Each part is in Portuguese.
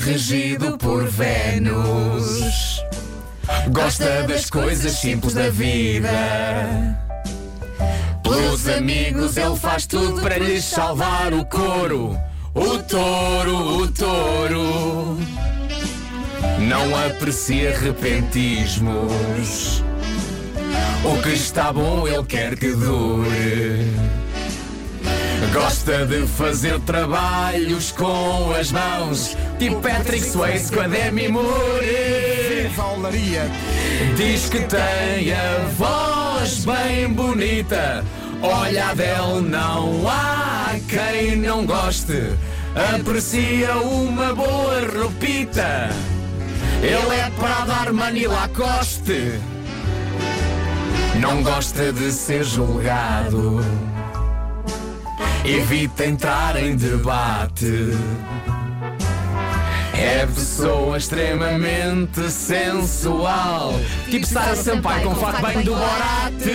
regido por Vênus. Gosta das coisas simples da vida. Pelos amigos ele faz tudo para lhes salvar o couro. O touro, o touro. Não aprecia repentismos. O que está bom ele quer que dure. Gosta de fazer trabalhos com as mãos, tipo Patrick Swayze com a Demi Moore. Valaria. Diz que tem a voz bem bonita. Olha a Adele, não há quem não goste. Aprecia uma boa roupita. Ele é para dar Armani Lacoste. Não gosta de ser julgado. Evita entrar em debate. É pessoa extremamente sensual. Tipo Sara Sampaio com fato bem do Borate.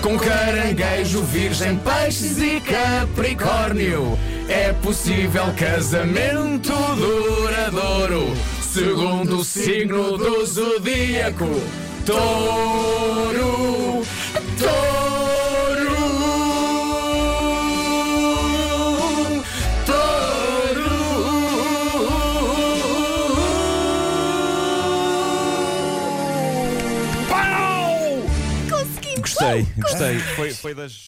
Com caranguejo, virgem, peixes e capricórnio. É possível casamento duradouro. Segundo o signo do zodíaco. Touro. Gostei, gostei. Foi, foi das.